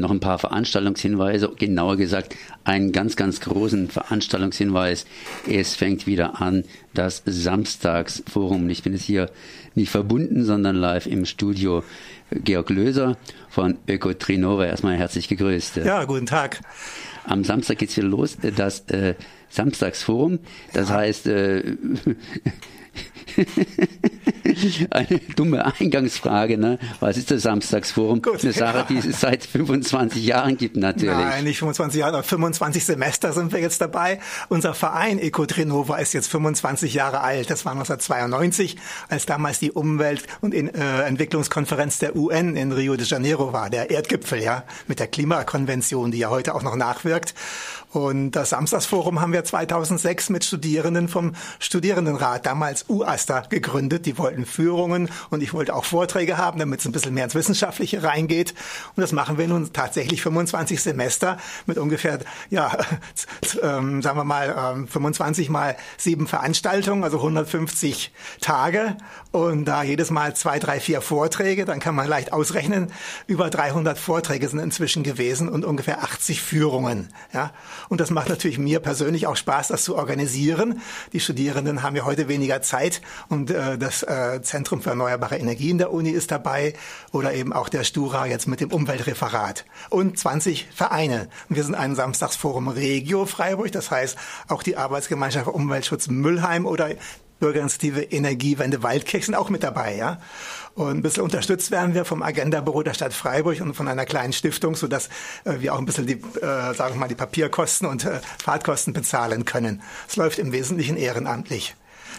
noch ein paar Veranstaltungshinweise, genauer gesagt einen ganz, ganz großen Veranstaltungshinweis. Es fängt wieder an, das Samstagsforum. Ich bin jetzt hier nicht verbunden, sondern live im Studio. Georg Löser von Ökotrinova. Erstmal herzlich gegrüßt. Ja, guten Tag. Am Samstag geht's wieder los, das äh, Samstagsforum. Das ja. heißt, äh, eine dumme Eingangsfrage, ne? Was ist das Samstagsforum? Gut, Eine Sache, die es seit 25 Jahren gibt natürlich. Nein, nicht 25 Jahre, 25 Semester sind wir jetzt dabei. Unser Verein Ecotrinova ist jetzt 25 Jahre alt. Das war 1992, als damals die Umwelt- und in, äh, Entwicklungskonferenz der UN in Rio de Janeiro war, der Erdgipfel, ja, mit der Klimakonvention, die ja heute auch noch nachwirkt. Und das Samstagsforum haben wir 2006 mit Studierenden vom Studierendenrat, damals UASTA, gegründet. Die wollten Führungen und ich wollte auch Vorträge haben, damit es ein bisschen mehr ins Wissenschaftliche reingeht. Und das machen wir nun tatsächlich 25 Semester mit ungefähr, ja, ähm, sagen wir mal, ähm, 25 mal sieben Veranstaltungen, also 150 Tage. Und da jedes Mal zwei, drei, vier Vorträge, dann kann man leicht ausrechnen, über 300 Vorträge sind inzwischen gewesen und ungefähr 80 Führungen. Ja. Und das macht natürlich mir persönlich auch Spaß, das zu organisieren. Die Studierenden haben ja heute weniger Zeit und äh, das äh, Zentrum für erneuerbare Energien der Uni ist dabei oder eben auch der Stura jetzt mit dem Umweltreferat und 20 Vereine. Und wir sind ein Samstagsforum Regio Freiburg, das heißt auch die Arbeitsgemeinschaft Umweltschutz Müllheim oder Bürgerinitiative Energiewende Waldkirch sind auch mit dabei, ja. Und ein bisschen unterstützt werden wir vom Agenda-Büro der Stadt Freiburg und von einer kleinen Stiftung, sodass äh, wir auch ein bisschen die, äh, sagen wir mal, die Papierkosten und äh, Fahrtkosten bezahlen können. Es läuft im Wesentlichen ehrenamtlich.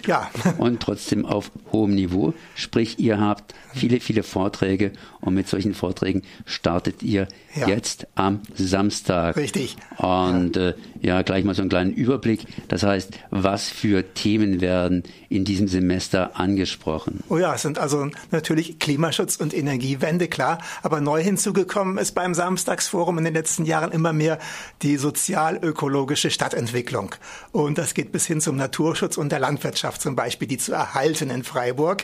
Ja. Und trotzdem auf hohem Niveau. Sprich, ihr habt viele, viele Vorträge und mit solchen Vorträgen startet ihr ja. jetzt am Samstag. Richtig. Und ja. Äh, ja, gleich mal so einen kleinen Überblick. Das heißt, was für Themen werden in diesem Semester angesprochen? Oh ja, es sind also natürlich Klimaschutz und Energiewende, klar. Aber neu hinzugekommen ist beim Samstagsforum in den letzten Jahren immer mehr die sozial-ökologische Stadtentwicklung. Und das geht bis hin zum Naturschutz und der Landwirtschaft zum Beispiel, die zu erhalten in Freiburg.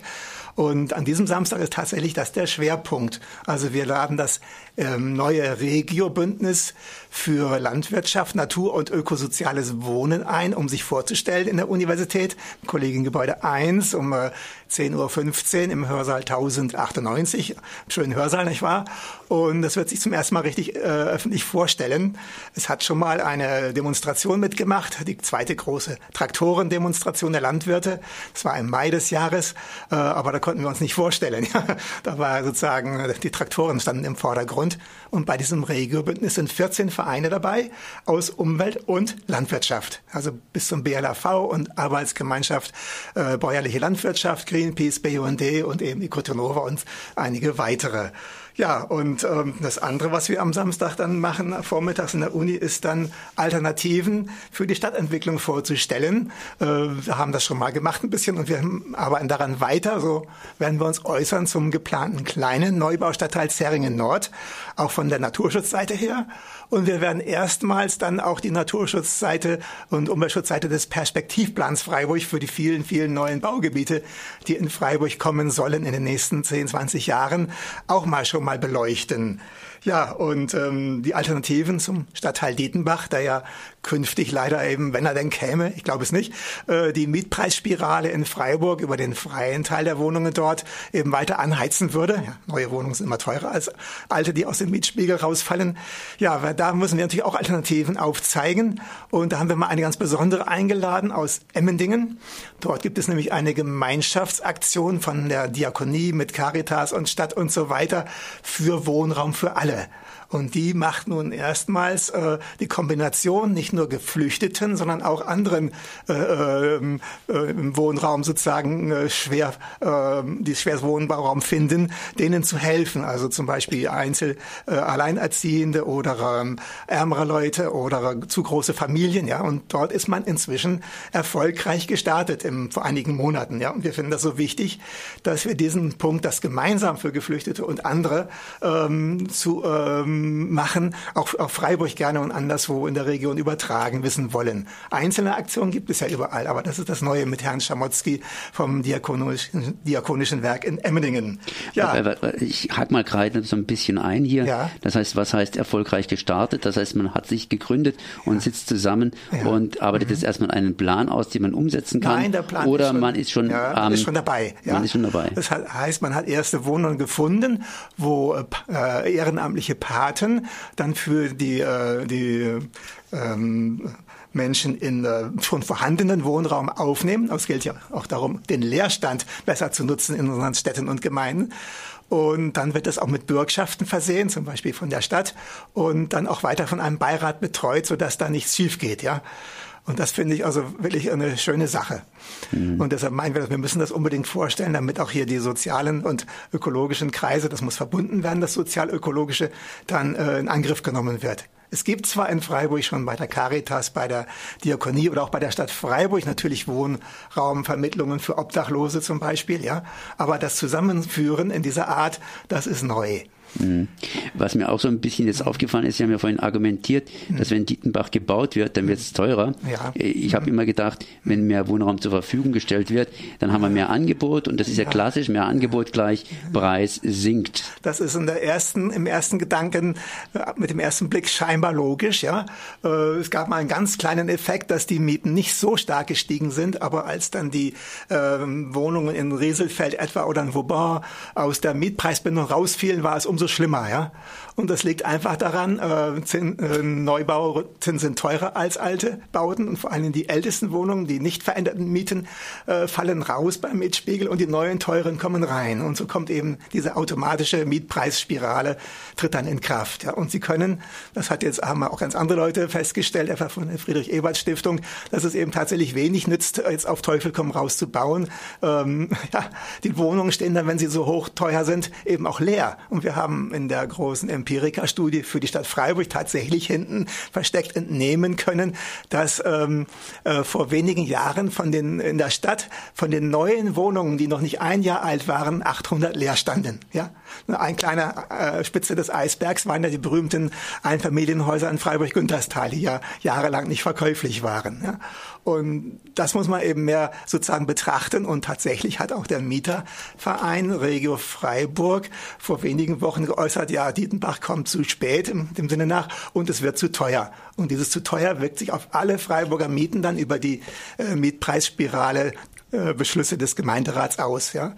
Und an diesem Samstag ist tatsächlich das der Schwerpunkt. Also wir laden das ähm, neue Regio-Bündnis für Landwirtschaft, Natur und ökosoziales Wohnen ein, um sich vorzustellen in der Universität. Kollegiengebäude 1 um äh, 10.15 Uhr im Hörsaal 1098. Schönen Hörsaal, nicht wahr? Und das wird sich zum ersten Mal richtig äh, öffentlich vorstellen. Es hat schon mal eine Demonstration mitgemacht, die zweite große Traktorendemonstration der Landwirte. Das war im Mai des Jahres, äh, aber da konnten wir uns nicht vorstellen. da war sozusagen, die Traktoren standen im Vordergrund. Und bei diesem Regio-Bündnis sind 14 Vereine dabei aus Umwelt und Landwirtschaft. Also bis zum BLAV und Arbeitsgemeinschaft äh, Bäuerliche Landwirtschaft, Greenpeace, BUND und eben Ecotonova und einige weitere. Ja, und ähm, das andere, was wir am Samstag dann machen, vormittags in der Uni, ist dann Alternativen für die Stadtentwicklung vorzustellen. Äh, wir haben das schon mal gemacht ein bisschen und wir arbeiten daran weiter. So werden wir uns äußern zum geplanten kleinen Neubaustadtteil Zeringen Nord, auch von der Naturschutzseite her. Und wir werden erstmals dann auch die Naturschutzseite und Umweltschutzseite des Perspektivplans Freiburg für die vielen, vielen neuen Baugebiete, die in Freiburg kommen sollen in den nächsten 10, 20 Jahren, auch mal schon mal beleuchten. Ja, und ähm, die Alternativen zum Stadtteil Dietenbach, der ja künftig leider eben, wenn er denn käme, ich glaube es nicht, äh, die Mietpreisspirale in Freiburg über den freien Teil der Wohnungen dort eben weiter anheizen würde. Ja, neue Wohnungen sind immer teurer als alte, die aus dem Mietspiegel rausfallen. Ja, da müssen wir natürlich auch Alternativen aufzeigen. Und da haben wir mal eine ganz besondere eingeladen aus Emmendingen. Dort gibt es nämlich eine Gemeinschaftsaktion von der Diakonie mit Caritas und Stadt und so weiter für Wohnraum für alle. Stelle. Und die macht nun erstmals äh, die Kombination nicht nur Geflüchteten, sondern auch anderen äh, äh, im Wohnraum sozusagen äh, schwer, äh, die schwer Wohnraum finden, denen zu helfen. Also zum Beispiel Einzel, äh, Alleinerziehende oder ähm, ärmere Leute oder zu große Familien. Ja, und dort ist man inzwischen erfolgreich gestartet im, vor einigen Monaten. Ja, und wir finden das so wichtig, dass wir diesen Punkt, das gemeinsam für Geflüchtete und andere ähm, zu ähm, machen, auch auf Freiburg gerne und anderswo in der Region übertragen wissen wollen. Einzelne Aktionen gibt es ja überall, aber das ist das Neue mit Herrn Schamotzky vom Diakonischen, Diakonischen Werk in Emmendingen. Ja. Ich hack mal gerade so ein bisschen ein hier. Ja. Das heißt, was heißt erfolgreich gestartet? Das heißt, man hat sich gegründet und sitzt zusammen ja. und arbeitet mhm. jetzt erstmal einen Plan aus, den man umsetzen kann. Nein, der Plan Oder ist schon, man ist schon, ja, ähm, ist schon dabei. Ja. Man ist schon dabei. Das heißt, man hat erste Wohnungen gefunden, wo äh, ehrenamtliche Paten dann für die, äh, die ähm, Menschen in äh, schon vorhandenen Wohnraum aufnehmen. Es gilt ja auch darum, den Leerstand besser zu nutzen in unseren Städten und Gemeinden. Und dann wird es auch mit Bürgschaften versehen, zum Beispiel von der Stadt, und dann auch weiter von einem Beirat betreut, sodass da nichts schief geht, ja. Und das finde ich also wirklich eine schöne Sache. Mhm. Und deshalb meinen wir, wir müssen das unbedingt vorstellen, damit auch hier die sozialen und ökologischen Kreise, das muss verbunden werden, das sozial-ökologische, dann äh, in Angriff genommen wird. Es gibt zwar in Freiburg schon bei der Caritas, bei der Diakonie oder auch bei der Stadt Freiburg natürlich Wohnraumvermittlungen für Obdachlose zum Beispiel, ja. Aber das Zusammenführen in dieser Art, das ist neu. Mhm. Was mir auch so ein bisschen jetzt aufgefallen ist, Sie haben ja vorhin argumentiert, mhm. dass wenn Dietenbach gebaut wird, dann wird es teurer. Ja. Ich habe immer gedacht, wenn mehr Wohnraum zur Verfügung gestellt wird, dann haben wir mehr Angebot und das ist ja, ja klassisch, mehr Angebot gleich Preis sinkt. Das ist in der ersten, im ersten Gedanken, äh, mit dem ersten Blick scheinbar logisch, ja. Äh, es gab mal einen ganz kleinen Effekt, dass die Mieten nicht so stark gestiegen sind, aber als dann die äh, Wohnungen in Rieselfeld etwa oder in Vauban aus der Mietpreisbindung rausfielen, war es umso umso schlimmer, ja. Und das liegt einfach daran, äh, Zin, äh, Neubauzinsen sind teurer als alte Bauten und vor allem die ältesten Wohnungen, die nicht veränderten Mieten, äh, fallen raus beim Mietspiegel und die neuen teuren kommen rein. Und so kommt eben diese automatische Mietpreisspirale, tritt dann in Kraft. Ja. Und Sie können, das hat jetzt haben auch ganz andere Leute festgestellt, etwa von der Friedrich-Ebert-Stiftung, dass es eben tatsächlich wenig nützt, jetzt auf Teufel komm raus zu bauen. Ähm, ja, die Wohnungen stehen dann, wenn sie so hoch teuer sind, eben auch leer. Und wir haben in der großen Empirika-Studie für die Stadt Freiburg tatsächlich hinten versteckt entnehmen können, dass ähm, äh, vor wenigen Jahren von den in der Stadt von den neuen Wohnungen, die noch nicht ein Jahr alt waren, 800 leer standen. Ja, ein kleiner äh, Spitze des Eisbergs waren ja die berühmten Einfamilienhäuser in Freiburg-Günterstal, die ja jahrelang nicht verkäuflich waren. Ja? Und das muss man eben mehr sozusagen betrachten. Und tatsächlich hat auch der Mieterverein Regio Freiburg vor wenigen Wochen geäußert, ja, Dietenbach kommt zu spät im, Sinne nach und es wird zu teuer. Und dieses zu teuer wirkt sich auf alle Freiburger Mieten dann über die äh, Mietpreisspirale äh, Beschlüsse des Gemeinderats aus. Ja.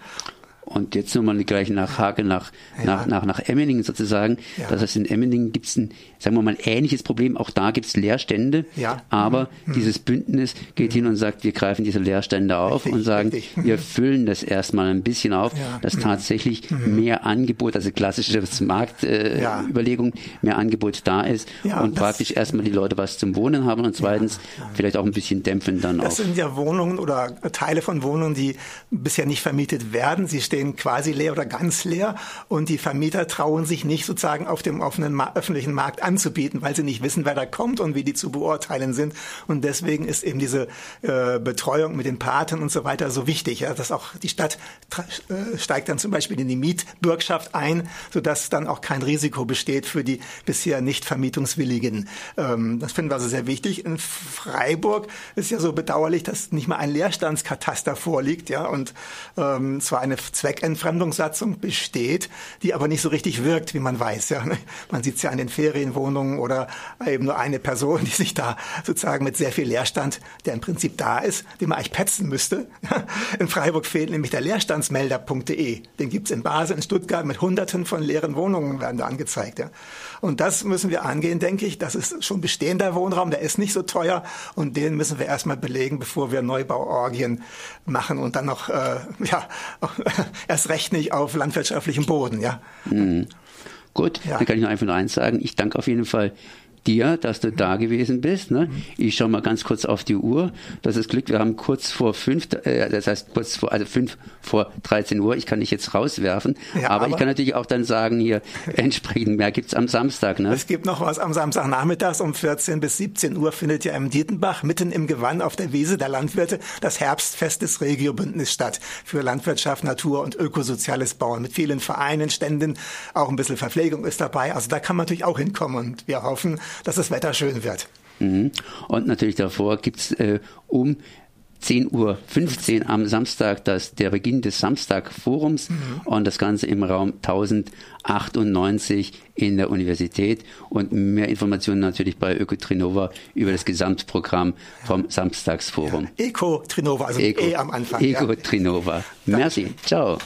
Und jetzt nochmal gleich nach Hage, nach, ja. nach, nach, nach Emmeningen sozusagen. Ja. Das heißt, in Emmeningen gibt es ein, sagen wir mal, ähnliches Problem. Auch da gibt es Leerstände. Ja. Aber mhm. dieses Bündnis geht mhm. hin und sagt, wir greifen diese Leerstände auf richtig, und sagen, richtig. wir füllen das erstmal ein bisschen auf, ja. dass mhm. tatsächlich mhm. mehr Angebot, also klassische Marktüberlegung, äh, mehr Angebot da ist und praktisch erstmal die Leute was zum Wohnen haben und zweitens vielleicht auch ein bisschen dämpfen dann das auch. Das sind ja Wohnungen oder Teile von Wohnungen, die bisher nicht vermietet werden. Sie stehen stehen quasi leer oder ganz leer und die Vermieter trauen sich nicht sozusagen auf dem offenen öffentlichen Markt anzubieten, weil sie nicht wissen, wer da kommt und wie die zu beurteilen sind. Und deswegen ist eben diese äh, Betreuung mit den Paten und so weiter so wichtig, ja, dass auch die Stadt äh, steigt dann zum Beispiel in die Mietbürgschaft ein, sodass dann auch kein Risiko besteht für die bisher nicht vermietungswilligen. Ähm, das finden wir also sehr wichtig. In Freiburg ist ja so bedauerlich, dass nicht mal ein Leerstandskataster vorliegt, ja, und ähm, zwar eine Zweckentfremdungssatzung besteht, die aber nicht so richtig wirkt, wie man weiß. Ja. Man sieht es ja an den Ferienwohnungen oder eben nur eine Person, die sich da sozusagen mit sehr viel Leerstand, der im Prinzip da ist, den man eigentlich petzen müsste. In Freiburg fehlt nämlich der Leerstandsmelder.de. Den gibt es in Basel, in Stuttgart mit Hunderten von leeren Wohnungen werden da angezeigt. Ja. Und das müssen wir angehen, denke ich. Das ist schon bestehender Wohnraum, der ist nicht so teuer und den müssen wir erstmal belegen, bevor wir Neubauorgien machen und dann noch, äh, ja, erst recht nicht auf landwirtschaftlichem Boden, ja. Mhm. Gut, ja. dann kann ich noch einfach nur eins sagen. Ich danke auf jeden Fall dir, dass du da gewesen bist. Ne? Ich schaue mal ganz kurz auf die Uhr. Das ist Glück, wir haben kurz vor fünf, äh, das heißt kurz vor, also fünf vor 13 Uhr. Ich kann dich jetzt rauswerfen. Ja, aber, aber, ich kann natürlich auch dann sagen, hier entsprechend mehr gibt's am Samstag. Ne? Es gibt noch was am Samstagnachmittags um 14 bis 17 Uhr findet ja im Dietenbach mitten im Gewann auf der Wiese der Landwirte das Herbstfest des Regiobündnis statt für Landwirtschaft, Natur und ökosoziales Bauen mit vielen Vereinen, Ständen, auch ein bisschen Verpflegung ist dabei. Also da kann man natürlich auch hinkommen und wir hoffen, dass das Wetter schön wird. Mhm. Und natürlich davor gibt's äh, um 10.15 Uhr am Samstag das, der Beginn des Samstagforums mhm. und das Ganze im Raum 1098 in der Universität und mehr Informationen natürlich bei Ökotrinova über das Gesamtprogramm vom Samstagsforum. Ja. Eco Trinova, also Eco, E am Anfang. Eco Trinova. Ja. Merci. Ciao.